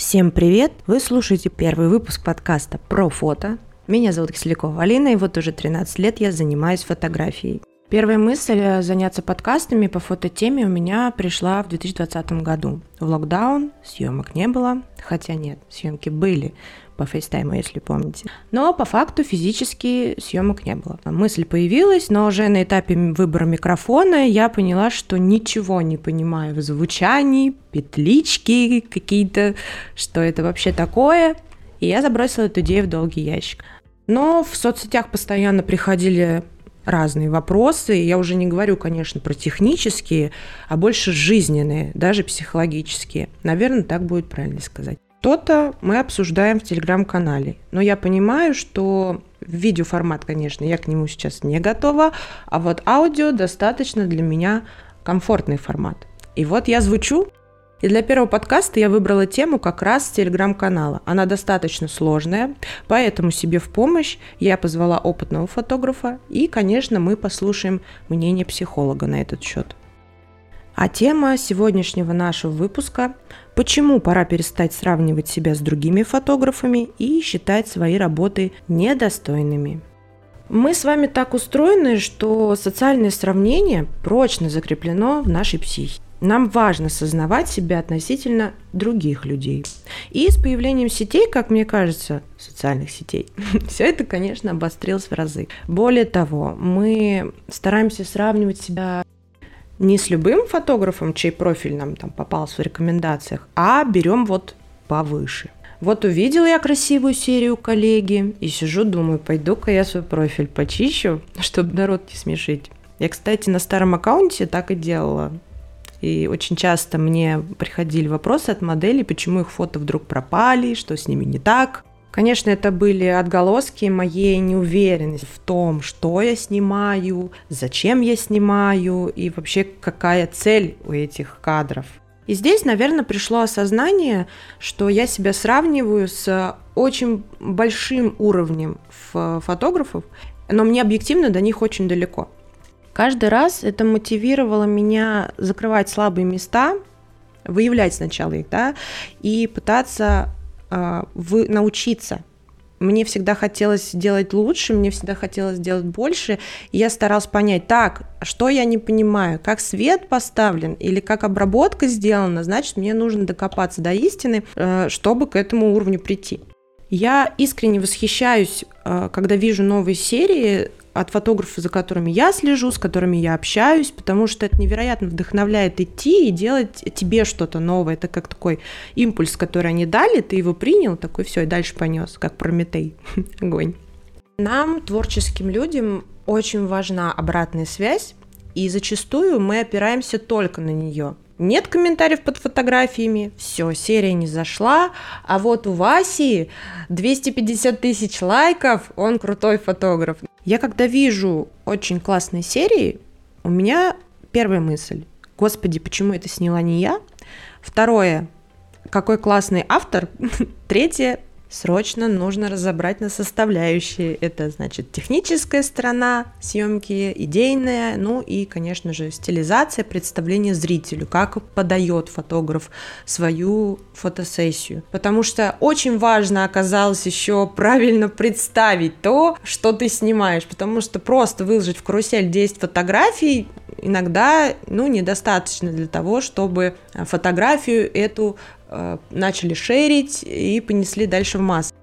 Всем привет! Вы слушаете первый выпуск подкаста про фото. Меня зовут Кислякова Алина, и вот уже 13 лет я занимаюсь фотографией. Первая мысль э, заняться подкастами по фототеме у меня пришла в 2020 году. В локдаун съемок не было, хотя нет, съемки были по фейстайму, если помните. Но по факту физически съемок не было. Мысль появилась, но уже на этапе выбора микрофона я поняла, что ничего не понимаю в звучании, петлички какие-то, что это вообще такое. И я забросила эту идею в долгий ящик. Но в соцсетях постоянно приходили разные вопросы. Я уже не говорю, конечно, про технические, а больше жизненные, даже психологические. Наверное, так будет правильно сказать. То-то мы обсуждаем в телеграм-канале. Но я понимаю, что видеоформат, конечно, я к нему сейчас не готова, а вот аудио достаточно для меня комфортный формат. И вот я звучу, и для первого подкаста я выбрала тему как раз с телеграм-канала. Она достаточно сложная, поэтому себе в помощь я позвала опытного фотографа, и, конечно, мы послушаем мнение психолога на этот счет. А тема сегодняшнего нашего выпуска – почему пора перестать сравнивать себя с другими фотографами и считать свои работы недостойными. Мы с вами так устроены, что социальное сравнение прочно закреплено в нашей психике. Нам важно сознавать себя относительно других людей. И с появлением сетей, как мне кажется, социальных сетей, все это, конечно, обострилось в разы. Более того, мы стараемся сравнивать себя не с любым фотографом, чей профиль нам там попался в рекомендациях, а берем вот повыше. Вот увидела я красивую серию коллеги и сижу, думаю, пойду-ка я свой профиль почищу, чтобы народ не смешить. Я, кстати, на старом аккаунте так и делала. И очень часто мне приходили вопросы от моделей, почему их фото вдруг пропали, что с ними не так. Конечно, это были отголоски моей неуверенности в том, что я снимаю, зачем я снимаю и вообще какая цель у этих кадров. И здесь, наверное, пришло осознание, что я себя сравниваю с очень большим уровнем фотографов, но мне объективно до них очень далеко. Каждый раз это мотивировало меня закрывать слабые места, выявлять сначала их, да, и пытаться вы, научиться. Мне всегда хотелось делать лучше, мне всегда хотелось делать больше. И я старалась понять, так, что я не понимаю, как свет поставлен или как обработка сделана, значит, мне нужно докопаться до истины, э, чтобы к этому уровню прийти. Я искренне восхищаюсь, э, когда вижу новые серии от фотографов, за которыми я слежу, с которыми я общаюсь, потому что это невероятно вдохновляет идти и делать тебе что-то новое. Это как такой импульс, который они дали, ты его принял, такой все, и дальше понес, как Прометей. Огонь. Нам, творческим людям, очень важна обратная связь, и зачастую мы опираемся только на нее. Нет комментариев под фотографиями, все, серия не зашла, а вот у Васи 250 тысяч лайков, он крутой фотограф. Я когда вижу очень классные серии, у меня первая мысль, господи, почему это сняла не я? Второе, какой классный автор. Третье, срочно нужно разобрать на составляющие. Это, значит, техническая сторона съемки, идейная, ну и, конечно же, стилизация, представление зрителю, как подает фотограф свою фотосессию. Потому что очень важно оказалось еще правильно представить то, что ты снимаешь, потому что просто выложить в карусель 10 фотографий иногда, ну, недостаточно для того, чтобы фотографию эту Э, начали шерить и понесли дальше в массы.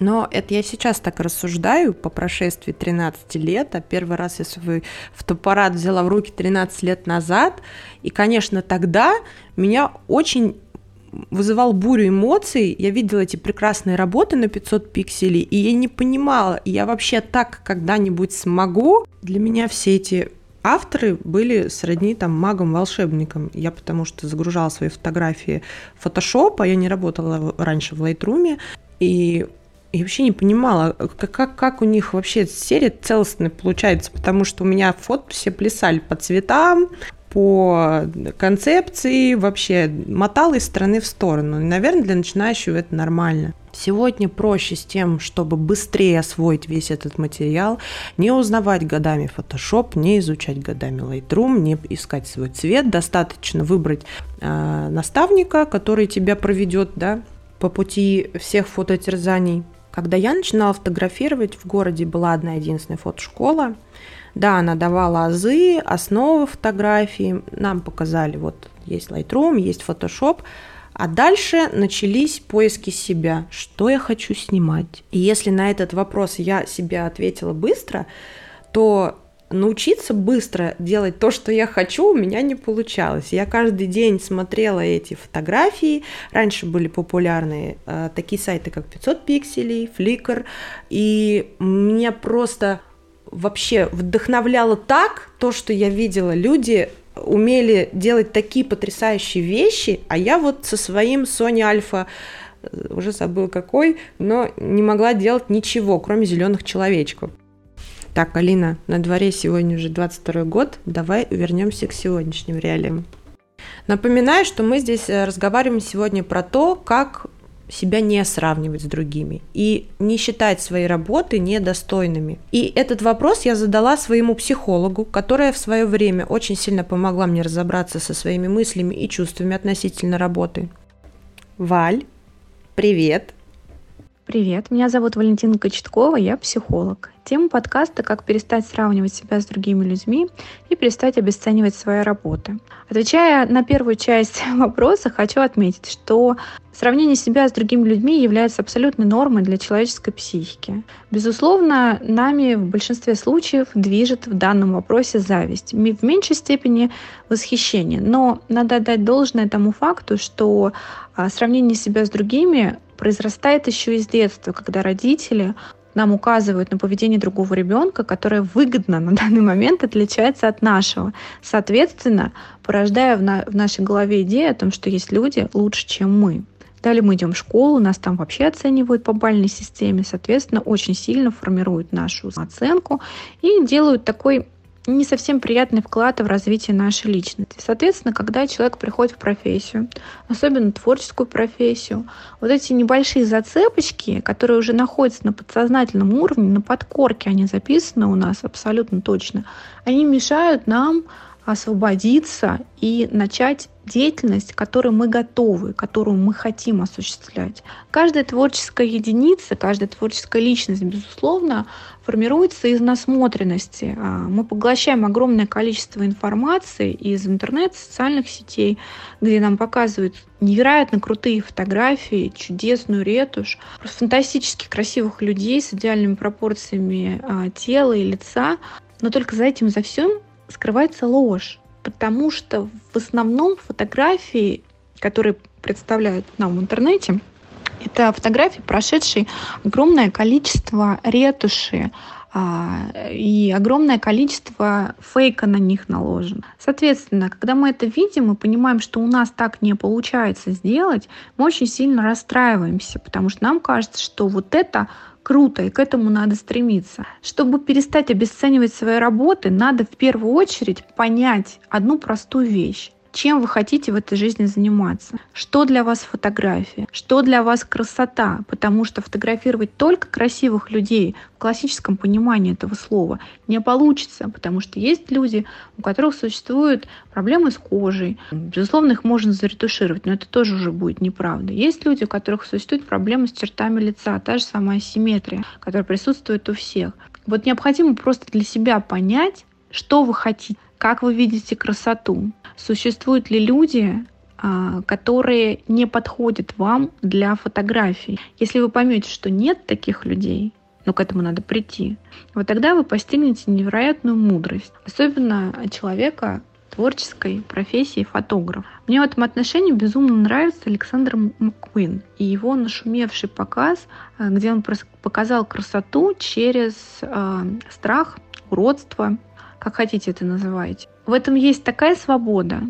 Но это я сейчас так рассуждаю по прошествии 13 лет, а первый раз я свой фотоаппарат взяла в руки 13 лет назад, и, конечно, тогда меня очень вызывал бурю эмоций. Я видела эти прекрасные работы на 500 пикселей, и я не понимала, я вообще так когда-нибудь смогу. Для меня все эти авторы были сродни там магам-волшебникам. Я потому что загружала свои фотографии в Photoshop, а я не работала раньше в Lightroom, и я вообще не понимала, как, как у них вообще серия целостная получается, потому что у меня фото все плясали по цветам, по концепции, вообще мотал из стороны в сторону. Наверное, для начинающего это нормально. Сегодня проще с тем, чтобы быстрее освоить весь этот материал, не узнавать годами Photoshop, не изучать годами Lightroom, не искать свой цвет. Достаточно выбрать э, наставника, который тебя проведет, да, по пути всех фототерзаний. Когда я начинала фотографировать, в городе была одна единственная фотошкола. Да, она давала азы, основы фотографии. Нам показали, вот есть Lightroom, есть Photoshop. А дальше начались поиски себя. Что я хочу снимать? И если на этот вопрос я себе ответила быстро, то научиться быстро делать то, что я хочу, у меня не получалось. Я каждый день смотрела эти фотографии. Раньше были популярны э, такие сайты, как 500 пикселей, Flickr. И меня просто вообще вдохновляло так то, что я видела. Люди умели делать такие потрясающие вещи, а я вот со своим Sony Alpha э, уже забыл какой, но не могла делать ничего, кроме зеленых человечков. Так, Алина, на дворе сегодня уже 22 год, давай вернемся к сегодняшним реалиям. Напоминаю, что мы здесь э, разговариваем сегодня про то, как себя не сравнивать с другими и не считать свои работы недостойными. И этот вопрос я задала своему психологу, которая в свое время очень сильно помогла мне разобраться со своими мыслями и чувствами относительно работы. Валь, привет! Привет, меня зовут Валентина Кочеткова, я психолог. Тема подкаста «Как перестать сравнивать себя с другими людьми и перестать обесценивать свои работы». Отвечая на первую часть вопроса, хочу отметить, что сравнение себя с другими людьми является абсолютной нормой для человеческой психики. Безусловно, нами в большинстве случаев движет в данном вопросе зависть, в меньшей степени восхищение. Но надо отдать должное тому факту, что а, сравнение себя с другими произрастает еще из детства, когда родители нам указывают на поведение другого ребенка, которое выгодно на данный момент отличается от нашего. Соответственно, порождая в, на, в нашей голове идею о том, что есть люди лучше, чем мы. Далее мы идем в школу, нас там вообще оценивают по бальной системе, соответственно, очень сильно формируют нашу оценку и делают такой не совсем приятный вклад в развитие нашей личности. Соответственно, когда человек приходит в профессию, особенно творческую профессию, вот эти небольшие зацепочки, которые уже находятся на подсознательном уровне, на подкорке они записаны у нас абсолютно точно, они мешают нам освободиться и начать деятельность, к которой мы готовы, которую мы хотим осуществлять. Каждая творческая единица, каждая творческая личность, безусловно, формируется из насмотренности. А, мы поглощаем огромное количество информации из интернета, социальных сетей, где нам показывают невероятно крутые фотографии, чудесную ретушь, фантастически красивых людей с идеальными пропорциями а, тела и лица. Но только за этим, за всем скрывается ложь потому что в основном фотографии, которые представляют нам в интернете, это фотографии, прошедшие огромное количество ретуши, а, и огромное количество фейка на них наложено. Соответственно, когда мы это видим и понимаем, что у нас так не получается сделать, мы очень сильно расстраиваемся, потому что нам кажется, что вот это круто, и к этому надо стремиться. Чтобы перестать обесценивать свои работы, надо в первую очередь понять одну простую вещь чем вы хотите в этой жизни заниматься, что для вас фотография, что для вас красота, потому что фотографировать только красивых людей в классическом понимании этого слова не получится, потому что есть люди, у которых существуют проблемы с кожей. Безусловно, их можно заретушировать, но это тоже уже будет неправда. Есть люди, у которых существуют проблемы с чертами лица, та же самая симметрия, которая присутствует у всех. Вот необходимо просто для себя понять, что вы хотите, как вы видите красоту. Существуют ли люди, а, которые не подходят вам для фотографий. Если вы поймете, что нет таких людей, но к этому надо прийти, вот тогда вы постигнете невероятную мудрость, особенно человека творческой профессии фотограф. Мне в этом отношении безумно нравится Александр Маккуин и его нашумевший показ, а, где он показал красоту через э, страх, уродство, как хотите это называйте. В этом есть такая свобода.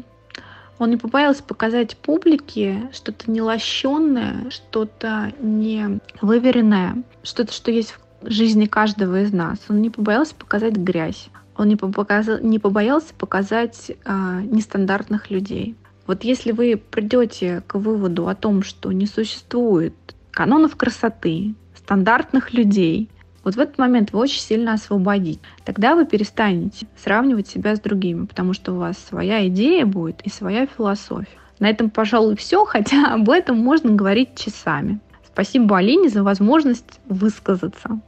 Он не побоялся показать публике что-то нелощенное, что-то не выверенное, что-то, что есть в жизни каждого из нас. Он не побоялся показать грязь. Он не, показал, не побоялся показать а, нестандартных людей. Вот если вы придете к выводу о том, что не существует канонов красоты, стандартных людей, вот в этот момент вы очень сильно освободите. Тогда вы перестанете сравнивать себя с другими, потому что у вас своя идея будет и своя философия. На этом, пожалуй, все, хотя об этом можно говорить часами. Спасибо Алине за возможность высказаться.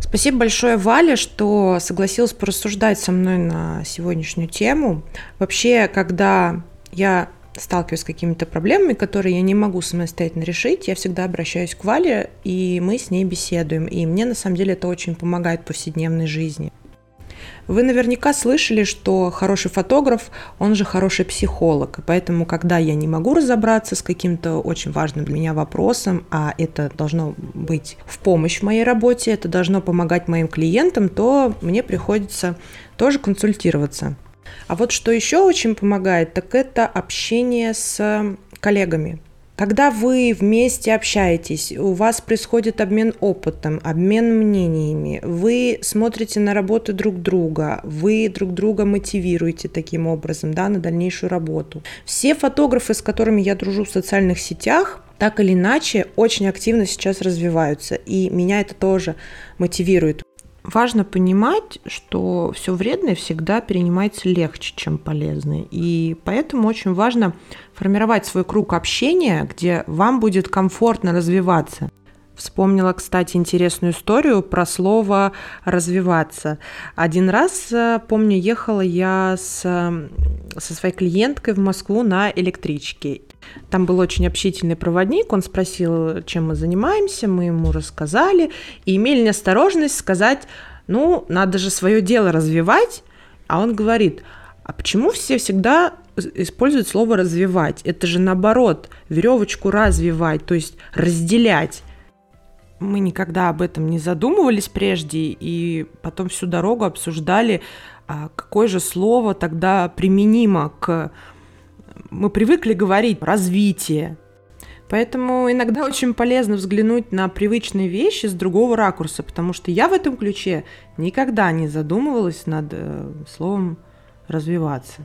Спасибо большое, Валя, что согласилась порассуждать со мной на сегодняшнюю тему. Вообще, когда я сталкиваюсь с какими-то проблемами, которые я не могу самостоятельно решить, я всегда обращаюсь к Вале, и мы с ней беседуем. И мне на самом деле это очень помогает в повседневной жизни. Вы наверняка слышали, что хороший фотограф, он же хороший психолог. И поэтому, когда я не могу разобраться с каким-то очень важным для меня вопросом, а это должно быть в помощь в моей работе, это должно помогать моим клиентам, то мне приходится тоже консультироваться. А вот что еще очень помогает, так это общение с коллегами. Когда вы вместе общаетесь, у вас происходит обмен опытом, обмен мнениями, вы смотрите на работу друг друга, вы друг друга мотивируете таким образом да, на дальнейшую работу. Все фотографы, с которыми я дружу в социальных сетях, так или иначе очень активно сейчас развиваются, и меня это тоже мотивирует. Важно понимать, что все вредное всегда перенимается легче, чем полезное. И поэтому очень важно формировать свой круг общения, где вам будет комфортно развиваться. Вспомнила, кстати, интересную историю про слово «развиваться». Один раз, э, помню, ехала я с, со своей клиенткой в Москву на электричке. Там был очень общительный проводник, он спросил, чем мы занимаемся, мы ему рассказали, и имели неосторожность сказать, ну, надо же свое дело развивать, а он говорит, а почему все всегда используют слово развивать? Это же наоборот, веревочку развивать, то есть разделять. Мы никогда об этом не задумывались прежде, и потом всю дорогу обсуждали, а какое же слово тогда применимо к мы привыкли говорить развитие. Поэтому иногда очень полезно взглянуть на привычные вещи с другого ракурса, потому что я в этом ключе никогда не задумывалась над э, словом развиваться.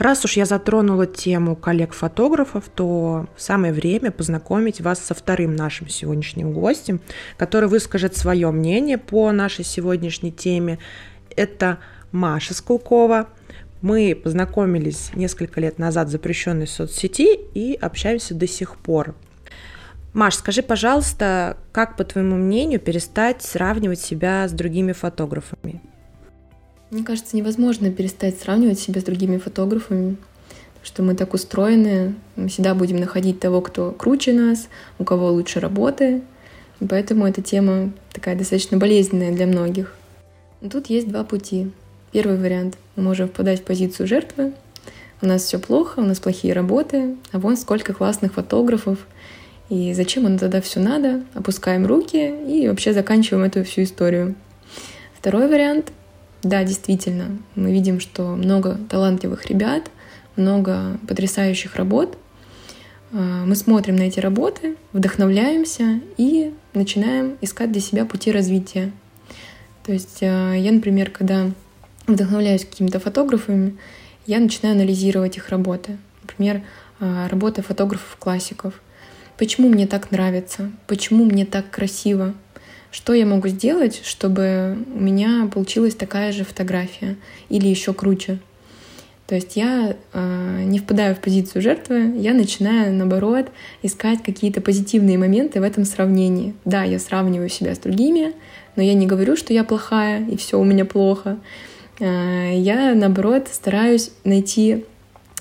Раз уж я затронула тему коллег-фотографов, то самое время познакомить вас со вторым нашим сегодняшним гостем, который выскажет свое мнение по нашей сегодняшней теме. Это Маша Скулкова, мы познакомились несколько лет назад в запрещенной соцсети и общаемся до сих пор. Маш, скажи, пожалуйста, как, по твоему мнению, перестать сравнивать себя с другими фотографами? Мне кажется, невозможно перестать сравнивать себя с другими фотографами, что мы так устроены, мы всегда будем находить того, кто круче нас, у кого лучше работы, и поэтому эта тема такая достаточно болезненная для многих. Но тут есть два пути. Первый вариант. Мы можем впадать в позицию жертвы. У нас все плохо, у нас плохие работы, а вон сколько классных фотографов. И зачем нам тогда все надо? Опускаем руки и вообще заканчиваем эту всю историю. Второй вариант. Да, действительно, мы видим, что много талантливых ребят, много потрясающих работ. А, мы смотрим на эти работы, вдохновляемся и начинаем искать для себя пути развития. То есть а, я, например, когда вдохновляюсь какими-то фотографами, я начинаю анализировать их работы. Например, а, работы фотографов-классиков. Почему мне так нравится? Почему мне так красиво? Что я могу сделать, чтобы у меня получилась такая же фотография или еще круче? То есть я э, не впадаю в позицию жертвы, я начинаю, наоборот, искать какие-то позитивные моменты в этом сравнении. Да, я сравниваю себя с другими, но я не говорю, что я плохая и все у меня плохо. Э, я, наоборот, стараюсь найти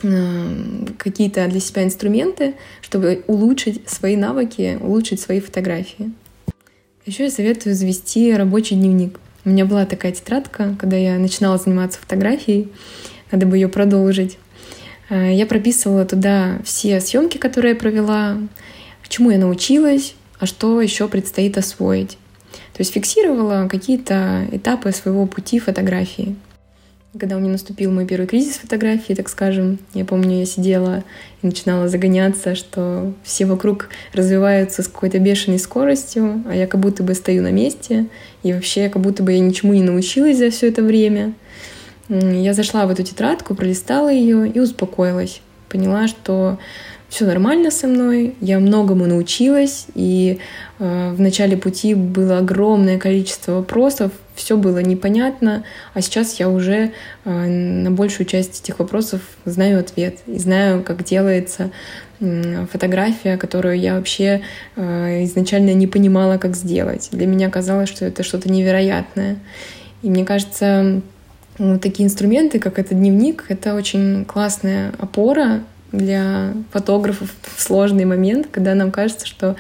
э, какие-то для себя инструменты, чтобы улучшить свои навыки, улучшить свои фотографии. Еще я советую завести рабочий дневник. У меня была такая тетрадка, когда я начинала заниматься фотографией, надо бы ее продолжить. Э, я прописывала туда все съемки, которые я провела, чему я научилась, а что еще предстоит освоить. То есть фиксировала какие-то этапы своего пути фотографии. Когда у меня наступил мой первый кризис фотографии, так скажем, я помню, я сидела и начинала загоняться, что все вокруг развиваются с какой-то бешеной скоростью, а я как будто бы стою на месте, и вообще как будто бы я ничему не научилась за все это время. Я зашла в эту тетрадку, пролистала ее и успокоилась. Поняла, что все нормально со мной, я многому научилась, и э, в начале пути было огромное количество вопросов, все было непонятно, а сейчас я уже э, на большую часть этих вопросов знаю ответ и знаю, как делается фотография, которую я вообще э, изначально не понимала, как сделать. Для меня казалось, что это что-то невероятное. И мне кажется, вот такие инструменты, как этот дневник, это очень классная опора для фотографов в сложный момент, когда нам кажется, что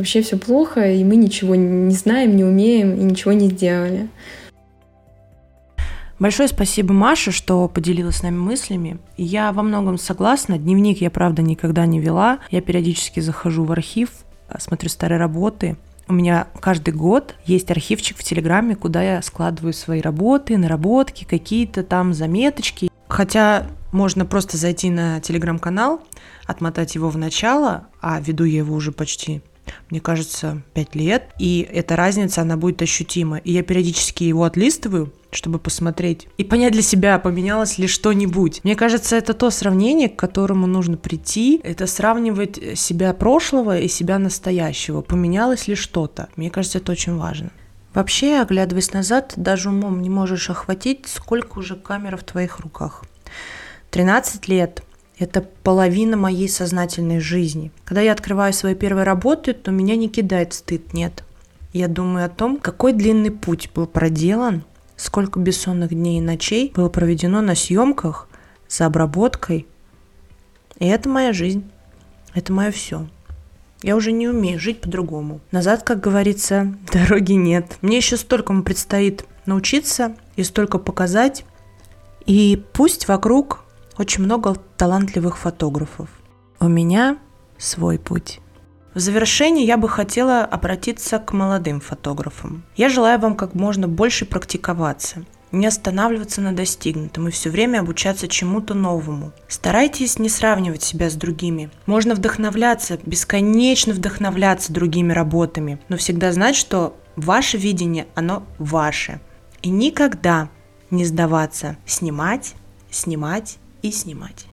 вообще все плохо, и мы ничего не знаем, не умеем и ничего не сделали. Большое спасибо Маше, что поделилась с нами мыслями. Я во многом согласна. Дневник я, правда, никогда не вела. Я периодически захожу в архив, смотрю старые работы. У меня каждый год есть архивчик в Телеграме, куда я складываю свои работы, наработки, какие-то там заметочки. Хотя можно просто зайти на телеграм-канал, отмотать его в начало, а веду я его уже почти мне кажется, 5 лет, и эта разница, она будет ощутима. И я периодически его отлистываю, чтобы посмотреть и понять для себя, поменялось ли что-нибудь. Мне кажется, это то сравнение, к которому нужно прийти, это сравнивать себя прошлого и себя настоящего, поменялось ли что-то. Мне кажется, это очень важно. Вообще, оглядываясь назад, даже умом не можешь охватить, сколько уже камер в твоих руках. 13 лет, это половина моей сознательной жизни. Когда я открываю свои первые работы, то меня не кидает стыд, нет. Я думаю о том, какой длинный путь был проделан, сколько бессонных дней и ночей было проведено на съемках, за обработкой. И это моя жизнь. Это мое все. Я уже не умею жить по-другому. Назад, как говорится, дороги нет. Мне еще столько предстоит научиться и столько показать. И пусть вокруг очень много талантливых фотографов. У меня свой путь. В завершении я бы хотела обратиться к молодым фотографам. Я желаю вам как можно больше практиковаться, не останавливаться на достигнутом и все время обучаться чему-то новому. Старайтесь не сравнивать себя с другими. Можно вдохновляться, бесконечно вдохновляться другими работами, но всегда знать, что ваше видение, оно ваше. И никогда не сдаваться, снимать, снимать и снимать.